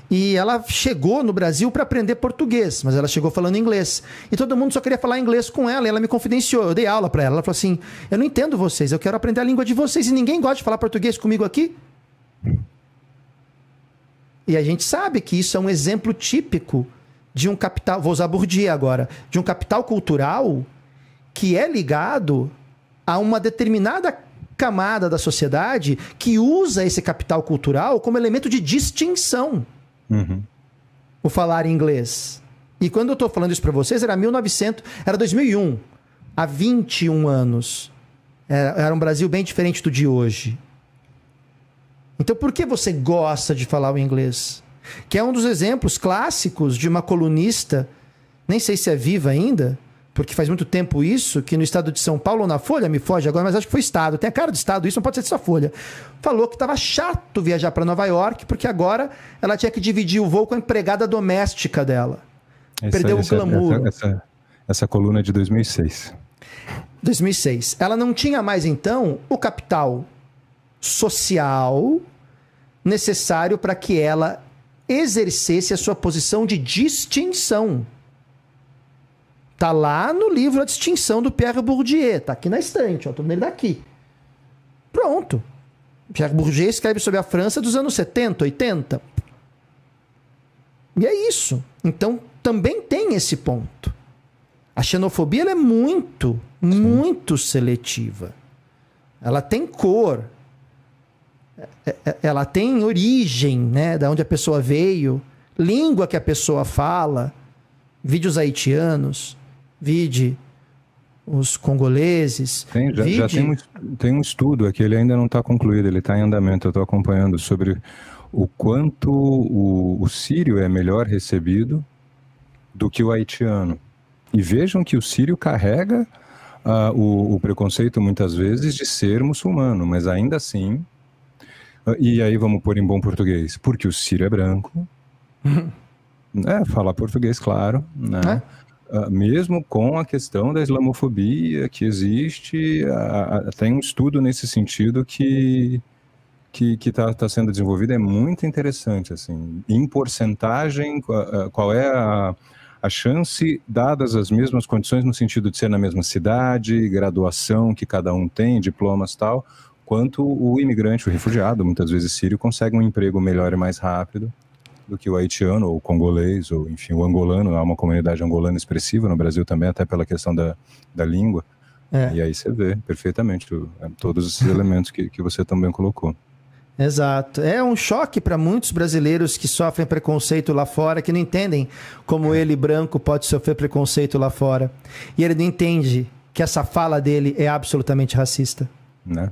E ela chegou no Brasil para aprender português, mas ela chegou falando inglês. E todo mundo só queria falar inglês com ela, e ela me confidenciou. Eu dei aula para ela. Ela falou assim: Eu não entendo vocês, eu quero aprender a língua de vocês e ninguém gosta de falar português comigo aqui. E a gente sabe que isso é um exemplo típico de um capital, vou usar Bourdieu agora, de um capital cultural que é ligado a uma determinada camada da sociedade que usa esse capital cultural como elemento de distinção. Uhum. O falar inglês. E quando eu estou falando isso para vocês, era 1900, era 2001, há 21 anos. Era, era um Brasil bem diferente do de hoje. Então, por que você gosta de falar o inglês? Que é um dos exemplos clássicos de uma colunista, nem sei se é viva ainda, porque faz muito tempo isso, que no estado de São Paulo ou na Folha, me foge agora, mas acho que foi estado, tem a cara do estado, isso não pode ser só Folha. Falou que estava chato viajar para Nova York, porque agora ela tinha que dividir o voo com a empregada doméstica dela. Essa, Perdeu essa, o glamour. Essa, essa, essa coluna é de 2006. 2006. Ela não tinha mais, então, o capital social necessário para que ela exercesse a sua posição de distinção. Tá lá no livro A Distinção do Pierre Bourdieu, tá aqui na estante, ó, tô nele daqui. Pronto. Pierre Bourdieu escreve sobre a França dos anos 70, 80. E é isso. Então, também tem esse ponto. A xenofobia é muito, muito seletiva. Ela tem cor, ela tem origem, né, da onde a pessoa veio, língua que a pessoa fala, vídeos haitianos, vide os congoleses. Tem, já, vide... já tem, um, tem um estudo aqui, ele ainda não está concluído, ele está em andamento, eu estou acompanhando sobre o quanto o, o sírio é melhor recebido do que o haitiano. E vejam que o sírio carrega uh, o, o, preconceito muitas vezes de ser muçulmano, mas ainda assim e aí vamos pôr em bom português, porque o Ciro é branco. é, falar português, claro, né? É? Uh, mesmo com a questão da islamofobia que existe, uh, tem um estudo nesse sentido que que está tá sendo desenvolvido é muito interessante, assim, em porcentagem, uh, qual é a, a chance, dadas as mesmas condições, no sentido de ser na mesma cidade, graduação que cada um tem, diplomas tal, quanto o imigrante, o refugiado, muitas vezes sírio, consegue um emprego melhor e mais rápido do que o haitiano, ou o congolês, ou enfim, o angolano. Há uma comunidade angolana expressiva no Brasil também, até pela questão da, da língua. É. E aí você vê perfeitamente é, todos esses elementos que, que você também colocou. Exato. É um choque para muitos brasileiros que sofrem preconceito lá fora, que não entendem como ele, branco, pode sofrer preconceito lá fora. E ele não entende que essa fala dele é absolutamente racista. Né?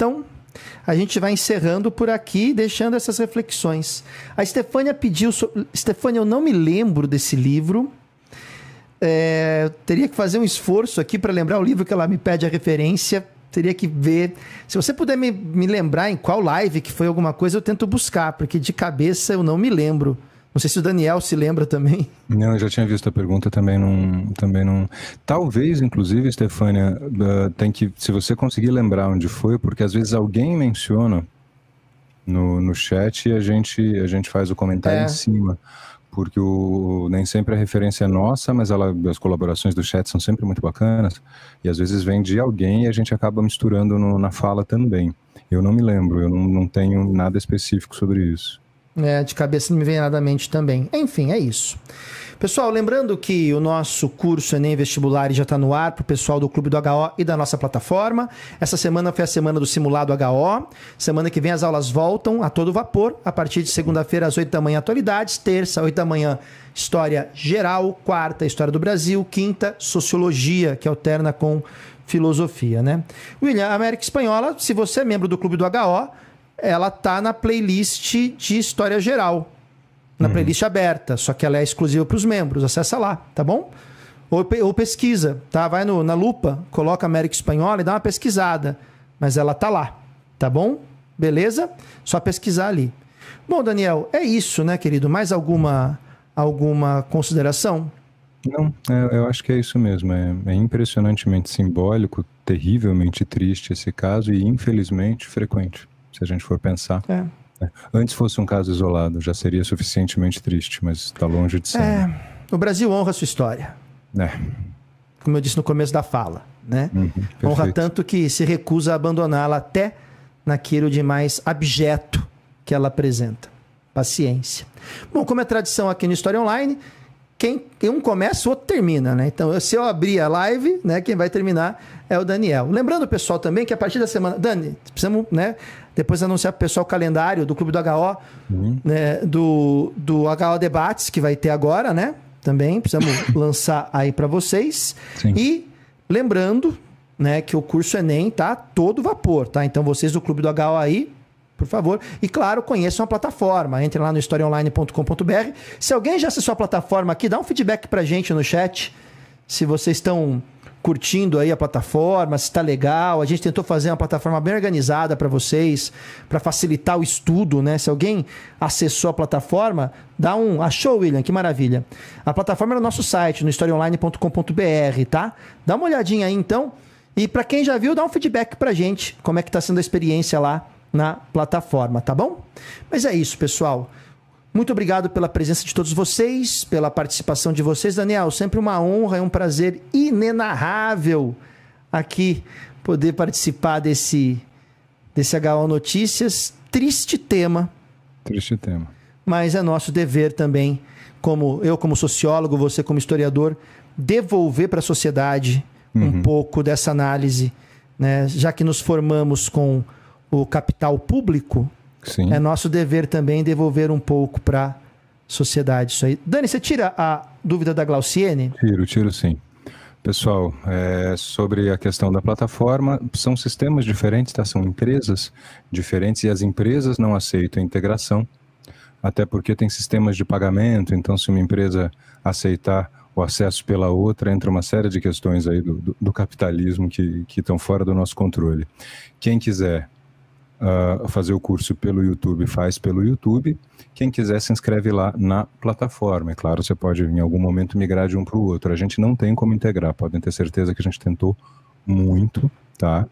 Então, a gente vai encerrando por aqui, deixando essas reflexões. A Stefânia pediu. So... Stefânia, eu não me lembro desse livro. É, teria que fazer um esforço aqui para lembrar o livro que ela me pede a referência. Teria que ver. Se você puder me, me lembrar em qual live que foi alguma coisa, eu tento buscar, porque de cabeça eu não me lembro. Não sei se o Daniel se lembra também. Não, eu já tinha visto a pergunta, também não, também não. Talvez, inclusive, Stefânia, uh, tem que, se você conseguir lembrar onde foi, porque às vezes alguém menciona no, no chat e a gente, a gente faz o comentário é. em cima. Porque o, nem sempre a referência é nossa, mas ela, as colaborações do chat são sempre muito bacanas. E às vezes vem de alguém e a gente acaba misturando no, na fala também. Eu não me lembro, eu não, não tenho nada específico sobre isso. É, de cabeça não me vem nada à mente também. Enfim, é isso. Pessoal, lembrando que o nosso curso Enem Vestibular já está no ar para o pessoal do Clube do HO e da nossa plataforma. Essa semana foi a semana do simulado HO. Semana que vem as aulas voltam a todo vapor, a partir de segunda-feira às 8 da manhã, atualidades. Terça, 8 da manhã, História Geral. Quarta, História do Brasil. Quinta, Sociologia, que alterna com Filosofia, né? William, América Espanhola, se você é membro do Clube do HO, ela tá na playlist de história geral. Na uhum. playlist aberta, só que ela é exclusiva para os membros. Acessa lá, tá bom? Ou, ou, pesquisa, tá? Vai no, na lupa, coloca América Espanhola e dá uma pesquisada. Mas ela tá lá, tá bom? Beleza? Só pesquisar ali. Bom, Daniel, é isso, né, querido? Mais alguma, alguma consideração? Não, é, eu acho que é isso mesmo. É, é impressionantemente simbólico, terrivelmente triste esse caso e infelizmente frequente se a gente for pensar. É. é. Antes fosse um caso isolado, já seria suficientemente triste, mas está longe de ser. É. O Brasil honra a sua história. É. Como eu disse no começo da fala. Né? Uhum, honra tanto que se recusa a abandoná-la até naquilo de mais abjeto que ela apresenta. Paciência. Bom, como é tradição aqui no História Online, quem um começa, o outro termina, né? Então, se eu abrir a live, né, quem vai terminar é o Daniel. Lembrando, pessoal, também que a partir da semana. Dani, precisamos, né? Depois anunciar para o pessoal o calendário do Clube do HO, uhum. né, do, do HO Debates, que vai ter agora, né? Também precisamos lançar aí para vocês. Sim. E lembrando, né, que o curso Enem tá todo vapor, tá? Então vocês do Clube do HO aí, por favor. E claro, conheçam a plataforma. Entre lá no historiaonline.com.br. Se alguém já acessou a plataforma aqui, dá um feedback pra gente no chat. Se vocês estão curtindo aí a plataforma, se está legal. A gente tentou fazer uma plataforma bem organizada para vocês, para facilitar o estudo, né? Se alguém acessou a plataforma, dá um. Achou, William? Que maravilha. A plataforma é no nosso site, no historiaonline.com.br, tá? Dá uma olhadinha aí então. E para quem já viu, dá um feedback pra gente, como é que tá sendo a experiência lá na plataforma, tá bom? Mas é isso, pessoal. Muito obrigado pela presença de todos vocês, pela participação de vocês. Daniel, sempre uma honra e um prazer inenarrável aqui poder participar desse, desse HO Notícias. Triste tema. Triste tema. Mas é nosso dever também, como eu como sociólogo, você como historiador, devolver para a sociedade uhum. um pouco dessa análise, né? Já que nos formamos com o capital público, Sim. é nosso dever também devolver um pouco para a sociedade isso aí. Dani, você tira a dúvida da Glauciene? Tiro, tiro sim. Pessoal, é, sobre a questão da plataforma, são sistemas diferentes, tá? são empresas diferentes e as empresas não aceitam integração, até porque tem sistemas de pagamento, então se uma empresa aceitar o acesso pela outra, entra uma série de questões aí do, do, do capitalismo que, que estão fora do nosso controle. Quem quiser uh, fazer o curso pelo YouTube, faz pelo YouTube. Quem quiser se inscreve lá na plataforma. É claro, você pode em algum momento migrar de um para o outro. A gente não tem como integrar, podem ter certeza que a gente tentou muito, tá?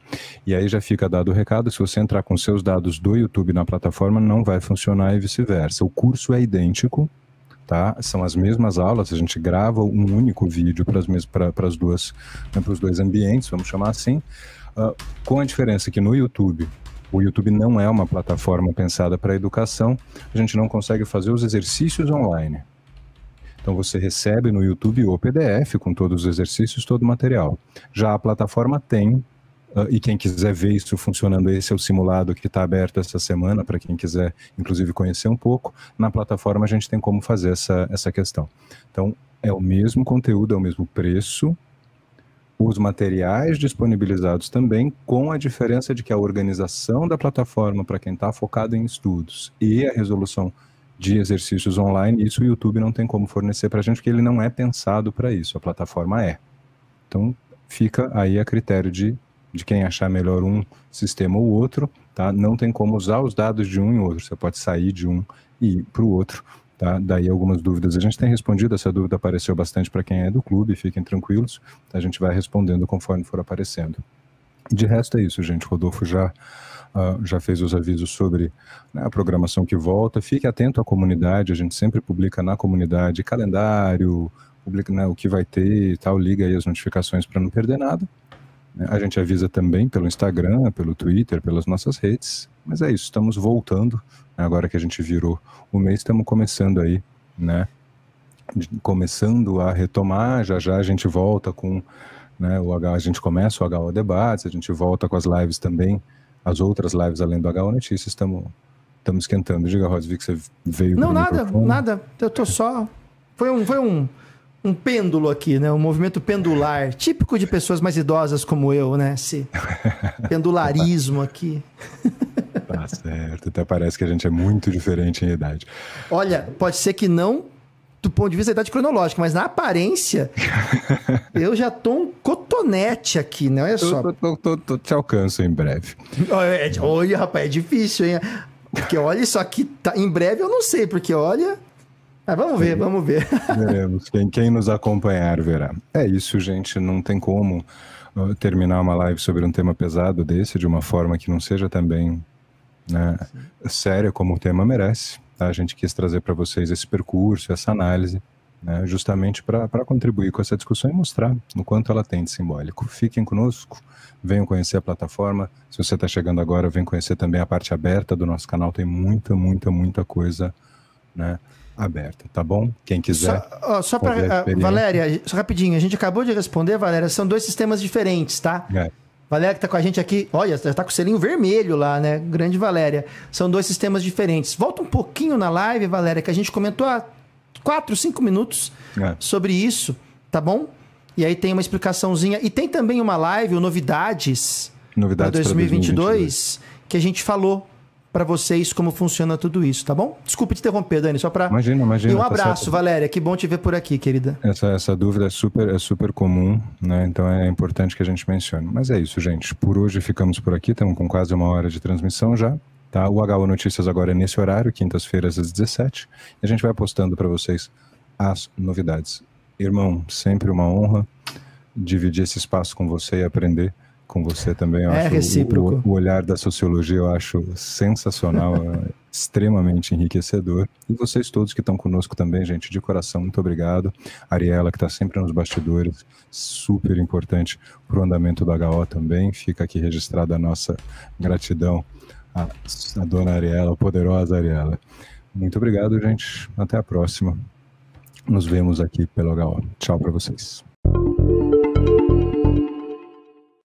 E aí já fica dado o recado, se você entrar com seus dados do YouTube na plataforma, não vai funcionar e vice-versa. O curso é idêntico, tá? São as mesmas aulas, a gente grava um único vídeo para as duas, né, para os dois ambientes, vamos chamar assim, uh, com a diferença que no YouTube o YouTube não é uma plataforma pensada para educação, a gente não consegue fazer os exercícios online. Então você recebe no YouTube o PDF com todos os exercícios, todo o material. Já a plataforma tem Uh, e quem quiser ver isso funcionando, esse é o simulado que está aberto essa semana, para quem quiser, inclusive, conhecer um pouco. Na plataforma a gente tem como fazer essa, essa questão. Então, é o mesmo conteúdo, é o mesmo preço, os materiais disponibilizados também, com a diferença de que a organização da plataforma para quem está focado em estudos e a resolução de exercícios online, isso o YouTube não tem como fornecer para a gente, porque ele não é pensado para isso, a plataforma é. Então, fica aí a critério de, de quem achar melhor um sistema ou outro, tá? Não tem como usar os dados de um e outro, você pode sair de um e ir para o outro, Tá? Daí algumas dúvidas. A gente tem respondido, essa dúvida apareceu bastante para quem é do clube, fiquem tranquilos. A gente vai respondendo conforme for aparecendo. De resto é isso, gente. Rodolfo já, uh, já fez os avisos sobre né, a programação que volta. Fique atento à comunidade, a gente sempre publica na comunidade calendário, publica né, o que vai ter e tal, liga aí as notificações para não perder nada. Né. A gente avisa também pelo Instagram, pelo Twitter, pelas nossas redes. Mas é isso, estamos voltando agora que a gente virou o mês, estamos começando aí, né? Começando a retomar, já já a gente volta com né, o H, a gente começa o HO Debates, a gente volta com as lives também, as outras lives além do HO Notícias, estamos esquentando. Diga, Rosa, vi que você veio Não, nada, microfone. nada. Eu tô só. Foi um, foi um, um pêndulo aqui, né? Um movimento pendular, típico de pessoas mais idosas como eu, né? Esse pendularismo aqui. Tá certo, até parece que a gente é muito diferente em idade. Olha, pode ser que não do ponto de vista da idade cronológica, mas na aparência, eu já tô um cotonete aqui, né? Olha só. Tô, tô, tô, te alcanço em breve. É, olha, rapaz, é difícil, hein? Porque olha, isso aqui tá, em breve eu não sei, porque olha. Mas vamos ver, vamos ver. Veremos. Quem, quem nos acompanhar verá. É isso, gente. Não tem como terminar uma live sobre um tema pesado desse de uma forma que não seja também né, séria como o tema merece. Tá? A gente quis trazer para vocês esse percurso, essa análise, né, justamente para contribuir com essa discussão e mostrar o quanto ela tem de simbólico. Fiquem conosco, venham conhecer a plataforma. Se você está chegando agora, vem conhecer também a parte aberta do nosso canal, tem muita, muita, muita coisa né, aberta, tá bom? Quem quiser. Só, só para. Uh, Valéria, só rapidinho, a gente acabou de responder, Valéria, são dois sistemas diferentes, tá? É. Valéria que tá com a gente aqui, olha, já tá com o selinho vermelho lá, né? Grande Valéria. São dois sistemas diferentes. Volta um pouquinho na live, Valéria, que a gente comentou há 4, 5 minutos é. sobre isso, tá bom? E aí tem uma explicaçãozinha. E tem também uma live, o Novidades, Novidades para 2022, 2022, que a gente falou para vocês como funciona tudo isso, tá bom? Desculpe te interromper, Dani, só para. Imagina, imagina. E um tá abraço, certo. Valéria. Que bom te ver por aqui, querida. Essa, essa dúvida é super, é super comum, né? Então é importante que a gente mencione. Mas é isso, gente. Por hoje ficamos por aqui. Estamos com quase uma hora de transmissão já. Tá? O HO Notícias agora é nesse horário, quintas-feiras às 17 E a gente vai postando para vocês as novidades. Irmão, sempre uma honra dividir esse espaço com você e aprender com você também. Eu é acho recíproco. O, o, olhar da sociologia eu acho sensacional, é extremamente enriquecedor. E vocês todos que estão conosco também, gente, de coração, muito obrigado. Ariela, que está sempre nos bastidores, super importante para o andamento do HO também. Fica aqui registrada a nossa gratidão à, à dona Ariela, a poderosa Ariela. Muito obrigado, gente. Até a próxima. Nos vemos aqui pelo HO. Tchau para vocês.